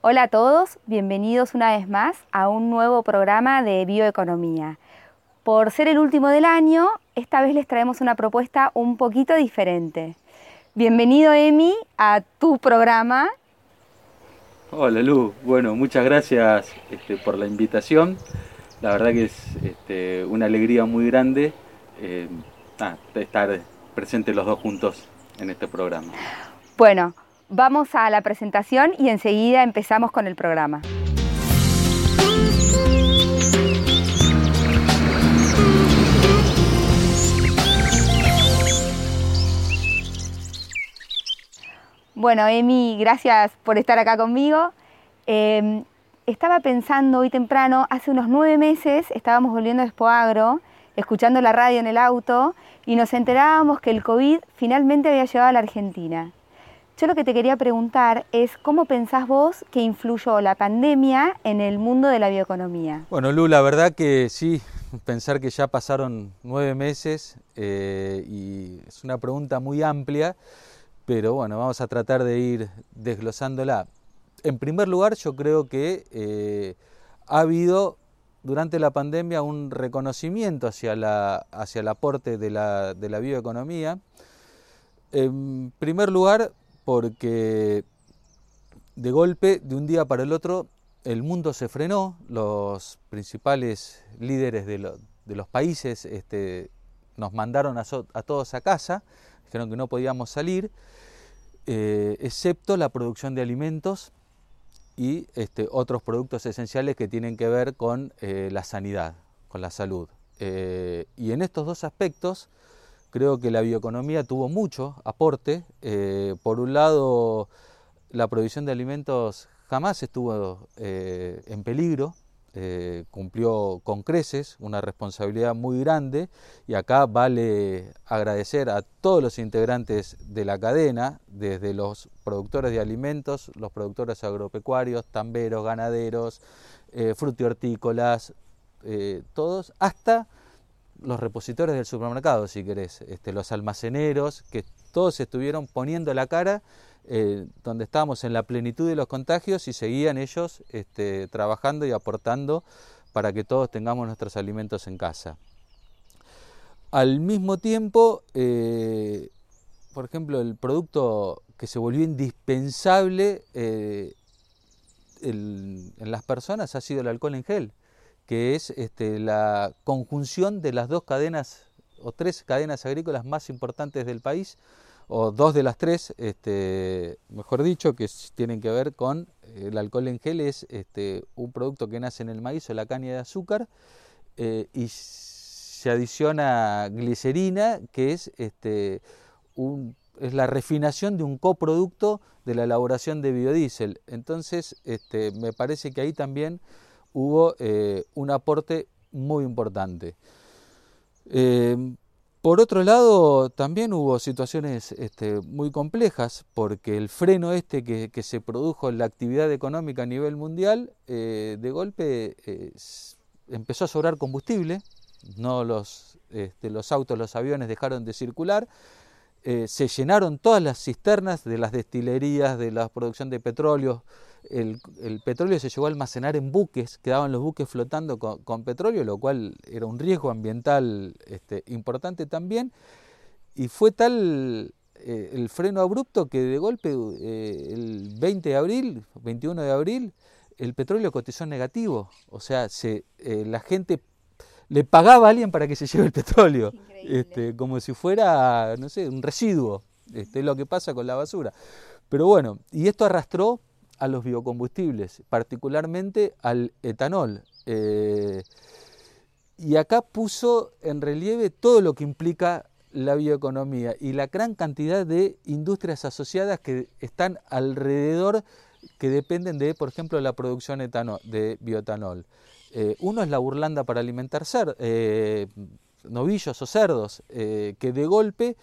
Hola a todos, bienvenidos una vez más a un nuevo programa de bioeconomía. Por ser el último del año, esta vez les traemos una propuesta un poquito diferente. Bienvenido Emi a tu programa. Hola Lu, bueno, muchas gracias este, por la invitación. La verdad que es este, una alegría muy grande eh, estar presentes los dos juntos en este programa. Bueno, vamos a la presentación y enseguida empezamos con el programa. Bueno, Emi, gracias por estar acá conmigo. Em, estaba pensando hoy temprano, hace unos nueve meses estábamos volviendo a Expoagro, escuchando la radio en el auto y nos enterábamos que el COVID finalmente había llegado a la Argentina. Yo lo que te quería preguntar es cómo pensás vos que influyó la pandemia en el mundo de la bioeconomía. Bueno, Lu, la verdad que sí, pensar que ya pasaron nueve meses eh, y es una pregunta muy amplia, pero bueno, vamos a tratar de ir desglosándola. En primer lugar, yo creo que eh, ha habido durante la pandemia un reconocimiento hacia, la, hacia el aporte de la, de la bioeconomía. En primer lugar, porque de golpe, de un día para el otro, el mundo se frenó, los principales líderes de, los países este, nos mandaron a, todos a casa, dijeron que no podíamos salir, eh, excepto la producción de alimentos y este, otros productos esenciales que tienen que ver con eh, la sanidad, con la salud. Eh, y en estos dos aspectos, Creo que la bioeconomía tuvo mucho aporte. Eh, por un lado, la provisión de alimentos jamás estuvo eh, en peligro, eh, cumplió con creces, una responsabilidad muy grande y acá vale agradecer a todos los integrantes de la cadena, desde los productores de alimentos, los productores agropecuarios, tamberos, ganaderos, frutihortícolas, todos, hasta los repositores del supermercado, si querés, este, los almaceneros, que todos estuvieron poniendo la cara eh, donde estábamos en la plenitud de los contagios y seguían ellos este, trabajando y aportando para que todos tengamos nuestros alimentos en casa. Al mismo tiempo, eh, por ejemplo, el producto que se volvió indispensable eh, en las personas ha sido el alcohol en gel que es este, la conjunción de las dos cadenas o tres cadenas agrícolas más importantes del país, o dos de las tres, este, mejor dicho, que tienen que ver con eh, el alcohol en gel, es este, un producto que nace en el maíz o la caña de azúcar, eh, y se adiciona glicerina, que es, este, es la refinación de un coproducto de la elaboración de biodiesel. Entonces, este, me parece que ahí también hubo eh, un aporte muy importante. Eh, por otro lado, también hubo situaciones este, muy complejas, porque el freno este que, se produjo en la actividad económica a nivel mundial, eh, de golpe empezó a sobrar combustible, no los, este, los autos, los aviones dejaron de circular, se llenaron todas las cisternas de las destilerías, de la producción de petróleo, el, petróleo se llegó a almacenar en buques, quedaban los buques flotando con, petróleo, lo cual era un riesgo ambiental este, importante también. Y fue tal eh, el freno abrupto que de golpe eh, el 20 de abril, 21 de abril, el petróleo cotizó negativo. O sea, se, eh, la gente le pagaba a alguien para que se lleve el petróleo, este, como si fuera, no sé, un residuo. Este, es lo que pasa con la basura. Pero bueno, y esto arrastró a los biocombustibles, particularmente al etanol. Eh, y acá puso en relieve todo lo que implica la bioeconomía y la gran cantidad de industrias asociadas que están alrededor que dependen de, por ejemplo, la producción de bioetanol. Eh, uno es la burlanda para alimentar eh, novillos o cerdos, que de golpe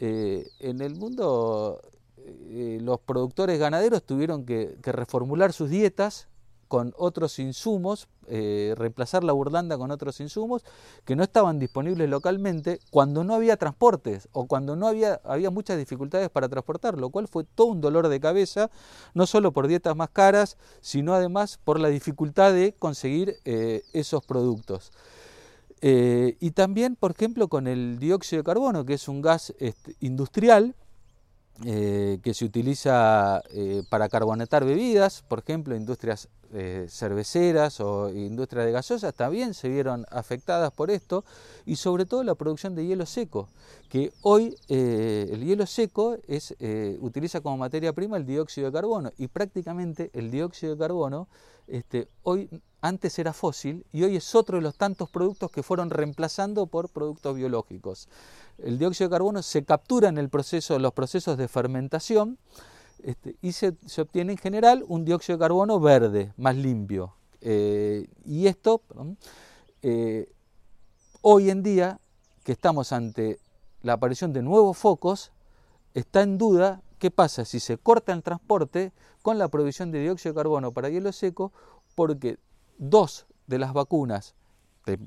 en el mundo eh, los productores ganaderos tuvieron que, reformular sus dietas con otros insumos, eh, reemplazar la burlanda con otros insumos que no estaban disponibles localmente cuando no había transportes o cuando no había, había muchas dificultades para transportar, lo cual fue todo un dolor de cabeza, no solo por dietas más caras, sino además por la dificultad de conseguir eh, esos productos. Eh, y también, por ejemplo, con el dióxido de carbono, que es un gas este, industrial, eh, que se utiliza eh, para carbonetar bebidas, por ejemplo, industrias eh, cerveceras o industrias de gasosas también se vieron afectadas por esto y sobre todo la producción de hielo seco, que hoy el hielo seco es, utiliza como materia prima el dióxido de carbono y prácticamente el dióxido de carbono este, hoy antes era fósil y hoy es otro de los tantos productos que fueron reemplazando por productos biológicos. El dióxido de carbono se captura en los procesos de fermentación este, y se, obtiene en general un dióxido de carbono verde, más limpio. Eh, y esto, eh, hoy en día, que estamos ante la aparición de nuevos focos, está en duda qué pasa si se corta el transporte con la provisión de dióxido de carbono para hielo seco, porque dos de las vacunas de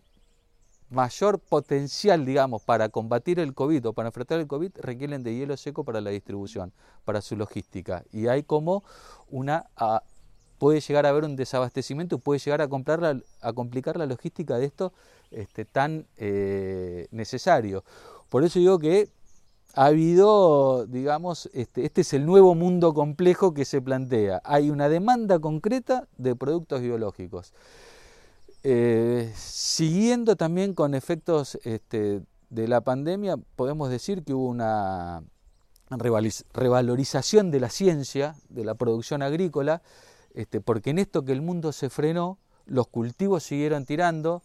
mayor potencial, digamos, para combatir el COVID o para enfrentar el COVID requieren de hielo seco para la distribución, para su logística. Y hay como una... puede llegar a haber un desabastecimiento puede llegar a complicar la logística de esto este, tan eh, necesario. Por eso digo que ha habido, digamos, este, este es el nuevo mundo complejo que se plantea. Hay una demanda concreta de productos biológicos. Eh, siguiendo también con efectos este, de la pandemia, podemos decir que hubo una revalorización de la ciencia, de la producción agrícola, este, porque en esto que el mundo se frenó, los cultivos siguieron tirando,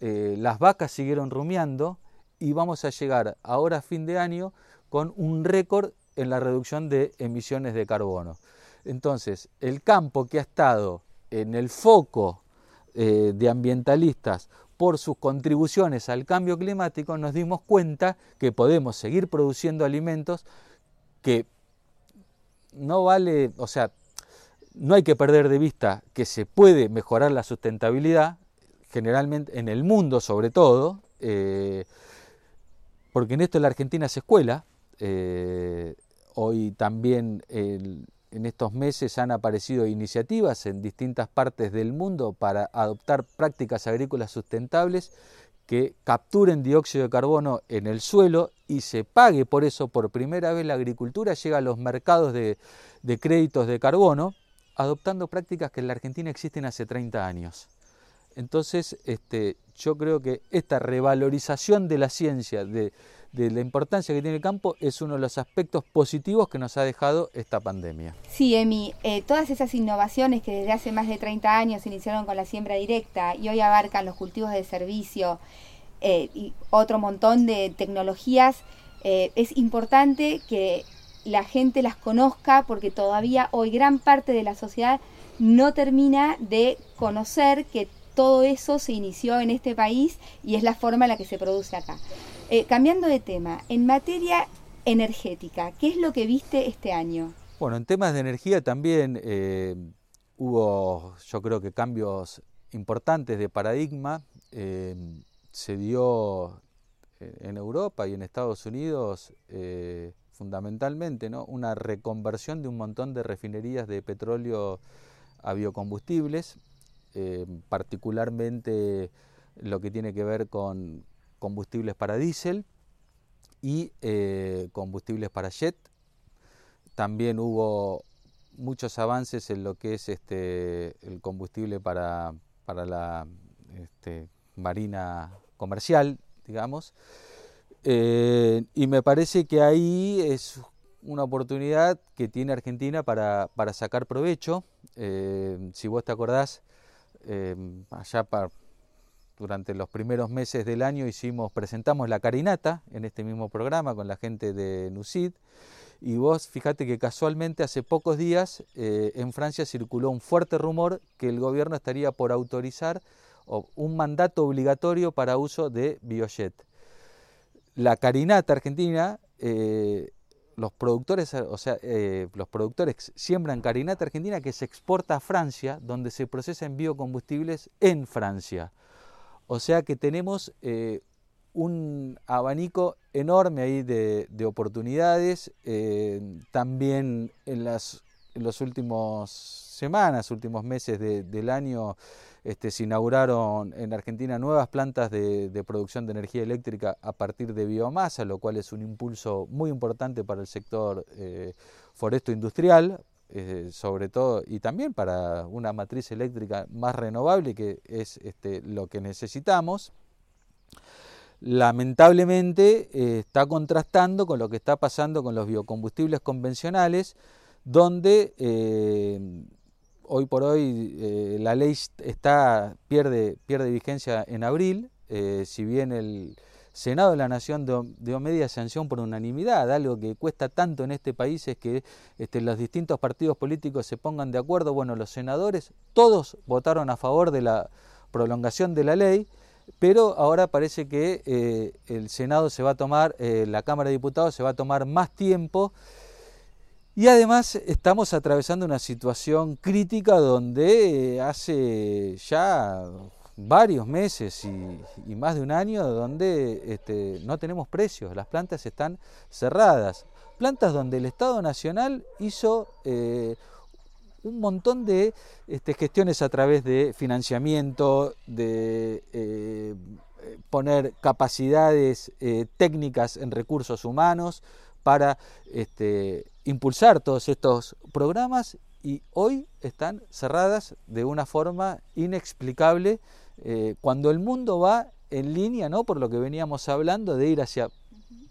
eh, las vacas siguieron rumiando y vamos a llegar ahora a fin de año con un récord en la reducción de emisiones de carbono. Entonces, el campo que ha estado en el foco eh, de ambientalistas por sus contribuciones al cambio climático, nos dimos cuenta que podemos seguir produciendo alimentos que no vale, o sea, no hay que perder de vista que se puede mejorar la sustentabilidad, generalmente en el mundo sobre todo, eh, porque en esto la Argentina es escuela, eh, hoy también en estos meses han aparecido iniciativas en distintas partes del mundo para adoptar prácticas agrícolas sustentables que capturen dióxido de carbono en el suelo y se pague por eso por primera vez la agricultura llega a los mercados de, créditos de carbono adoptando prácticas que en la Argentina existen hace 30 años. Entonces, este, yo creo que esta revalorización de la ciencia, de, la importancia que tiene el campo es uno de los aspectos positivos que nos ha dejado esta pandemia. Sí, Emi, eh, todas esas innovaciones que desde hace más de 30 años se iniciaron con la siembra directa y hoy abarcan los cultivos de servicio eh, y otro montón de tecnologías, eh, es importante que la gente las conozca porque todavía hoy gran parte de la sociedad no termina de conocer que todo eso se inició en este país y es la forma en la que se produce acá. Eh, cambiando de tema, en materia energética, ¿qué es lo que viste este año? Bueno, en temas de energía también eh, hubo, yo creo que cambios importantes de paradigma. Eh, se dio en Europa y en Estados Unidos fundamentalmente ¿no? una reconversión de un montón de refinerías de petróleo a biocombustibles, particularmente lo que tiene que ver con, combustibles para diésel y eh, combustibles para jet. También hubo muchos avances en lo que es este, el combustible para, para la este, marina comercial, digamos. Eh, y me parece que ahí es una oportunidad que tiene Argentina para, para sacar provecho. Eh, si vos te acordás, allá para durante los primeros meses del año hicimos, presentamos la carinata en este mismo programa con la gente de NUCID. Y vos fíjate que casualmente hace pocos días eh, en Francia circuló un fuerte rumor que el gobierno estaría por autorizar un mandato obligatorio para uso de biojet. La carinata argentina eh, los productores, o sea, eh, los productores siembran carinata argentina que se exporta a Francia, donde se procesan biocombustibles en Francia. O sea que tenemos eh, un abanico enorme ahí de, oportunidades. Eh, también en las en las últimas semanas, últimos meses del año, este, se inauguraron en Argentina nuevas plantas de, producción de energía eléctrica a partir de biomasa, lo cual es un impulso muy importante para el sector eh, foresto industrial, eh, sobre todo, y también para una matriz eléctrica más renovable, que es este, lo que necesitamos. Lamentablemente eh, está contrastando con lo que está pasando con los biocombustibles convencionales, donde hoy por hoy eh, la ley está, pierde, pierde vigencia en abril, eh, si bien el Senado de la Nación dio, media sanción por unanimidad, algo que cuesta tanto en este país es que este, los distintos partidos políticos se pongan de acuerdo, bueno, los senadores todos votaron a favor de la prolongación de la ley, pero ahora parece que eh, el Senado se va a tomar, la Cámara de Diputados se va a tomar más tiempo y además estamos atravesando una situación crítica donde hace ya varios meses y, más de un año donde este, no tenemos precios, las plantas están cerradas. Plantas donde el Estado Nacional hizo eh, un montón de este, gestiones a través de financiamiento, de eh, poner capacidades eh, técnicas en recursos humanos para este, impulsar todos estos programas y hoy están cerradas de una forma inexplicable eh, cuando el mundo va en línea, ¿no? por lo que veníamos hablando, de ir hacia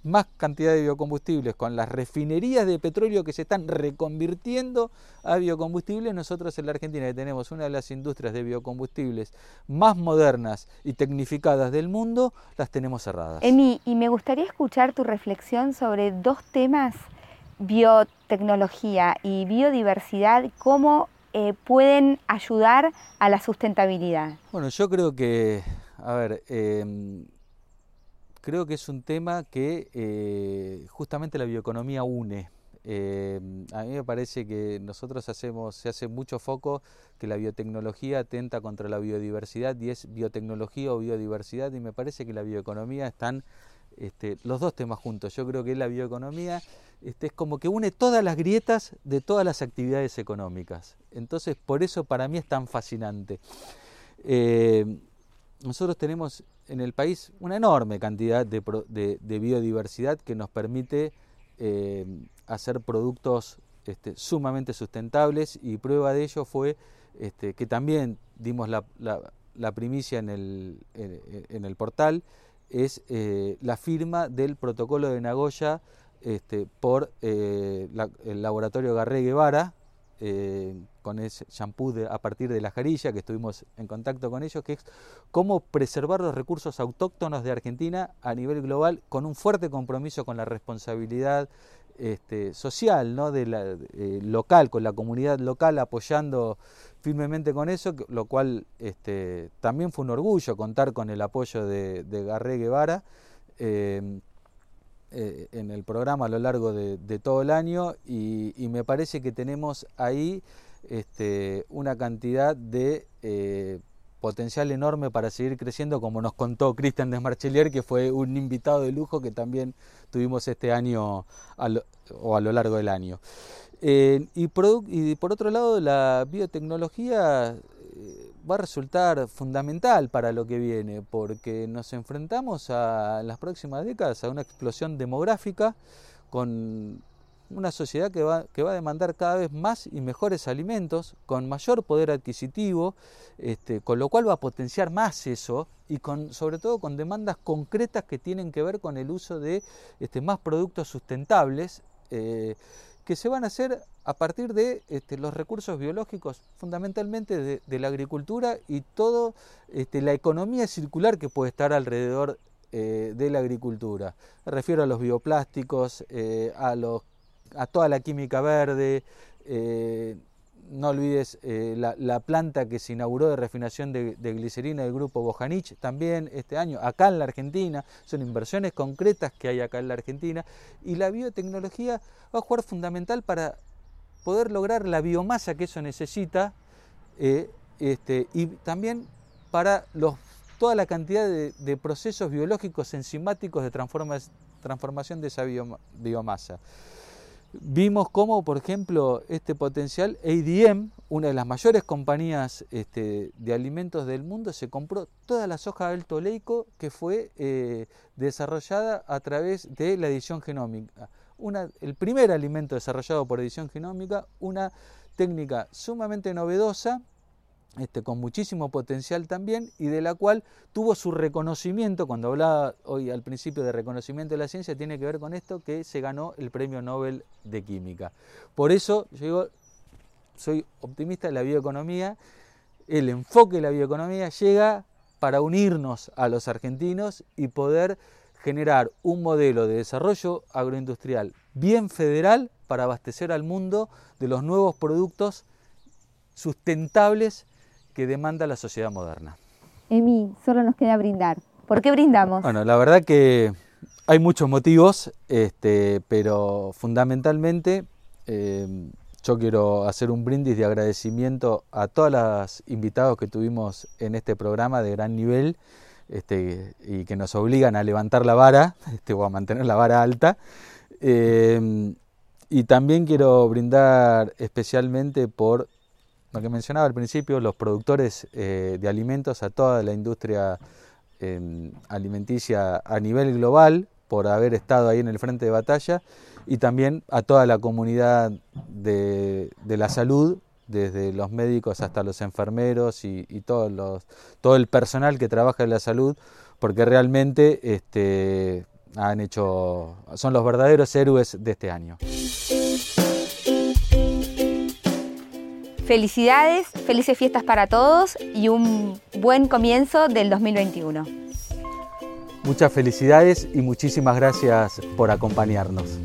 más cantidad de biocombustibles, con las refinerías de petróleo que se están reconvirtiendo a biocombustibles, nosotros en la Argentina que tenemos una de las industrias de biocombustibles más modernas y tecnificadas del mundo, las tenemos cerradas. Emi, y me gustaría escuchar tu reflexión sobre dos temas biotecnología y biodiversidad, cómo eh, pueden ayudar a la sustentabilidad? Bueno, yo creo que, a ver, em, creo que es un tema que eh, justamente la bioeconomía une. Em, a mí me parece que nosotros hacemos, se hace mucho foco que la biotecnología atenta contra la biodiversidad y es biotecnología o biodiversidad y me parece que la bioeconomía están este, los dos temas juntos. Yo creo que la bioeconomía este, es como que une todas las grietas de todas las actividades económicas. Entonces, por eso para mí es tan fascinante. Eh, nosotros tenemos en el país una enorme cantidad de, biodiversidad que nos permite eh, hacer productos este, sumamente sustentables y prueba de ello fue que también dimos la, primicia en el portal es eh, la firma del protocolo de Nagoya este, por eh, el laboratorio Garré Guevara, eh, con ese shampoo a partir de la jarilla, que estuvimos en contacto con ellos, que es cómo preservar los recursos autóctonos de Argentina a nivel global con un fuerte compromiso con la responsabilidad este, social, ¿no? de la, local, con la comunidad local apoyando firmemente con eso, lo cual este, también fue un orgullo contar con el apoyo de, Garré Guevara em, eh, en el programa a lo largo de, todo el año y, me parece que tenemos ahí este, una cantidad de eh, potencial enorme para seguir creciendo, como nos contó Cristian Desmarchelier, que fue un invitado de lujo que también tuvimos este año o a lo largo del año. Eh, y, por otro lado, la biotecnología eh, va a resultar fundamental para lo que viene, porque nos enfrentamos a, en las próximas décadas a una explosión demográfica con una sociedad que va, que va a demandar cada vez más y mejores alimentos, con mayor poder adquisitivo, este, con lo cual va a potenciar más eso y con, sobre todo con demandas concretas que tienen que ver con el uso de este, más productos sustentables. Eh, que se van a hacer a partir de este, los recursos biológicos, fundamentalmente de, la agricultura y toda la economía circular que puede estar alrededor eh, de la agricultura. Me refiero a los bioplásticos, eh, a, los, a toda la química verde, eh, no olvides eh, la, planta que se inauguró de refinación de, glicerina del grupo Bojanich también este año, acá en la Argentina. Son inversiones concretas que hay acá en la Argentina. Y la biotecnología va a jugar fundamental para poder lograr la biomasa que eso necesita eh, este, y también para los, toda la cantidad de, procesos biológicos enzimáticos de transformación de esa biomasa. Vimos cómo, por ejemplo, este potencial, ADM, una de las mayores compañías este, de alimentos del mundo, se compró toda la soja alto leico que fue eh, desarrollada a través de la edición genómica. Una, el primer alimento desarrollado por edición genómica, una técnica sumamente novedosa este, con muchísimo potencial también y de la cual tuvo su reconocimiento, cuando hablaba hoy al principio de reconocimiento de la ciencia, tiene que ver con esto que se ganó el Premio Nobel de Química. Por eso yo digo, soy optimista de la bioeconomía, el enfoque de la bioeconomía llega para unirnos a los argentinos y poder generar un modelo de desarrollo agroindustrial bien federal para abastecer al mundo de los nuevos productos sustentables que demanda la sociedad moderna. Emi, solo nos queda brindar. ¿Por qué brindamos? Bueno, la verdad que hay muchos motivos, este, pero fundamentalmente eh, yo quiero hacer un brindis de agradecimiento a todas las invitados que tuvimos en este programa de gran nivel este, y que nos obligan a levantar la vara este, o a mantener la vara alta. Eh, y también quiero brindar especialmente por lo que mencionaba al principio, los productores eh, de alimentos a toda la industria em, alimenticia a nivel global por haber estado ahí en el frente de batalla y también a toda la comunidad de, la salud, desde los médicos hasta los enfermeros y, todo el personal que trabaja en la salud, porque realmente este, han hecho, son los verdaderos héroes de este año. Felicidades, felices fiestas para todos y un buen comienzo del 2021. Muchas felicidades y muchísimas gracias por acompañarnos.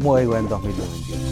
Muy buen 2021.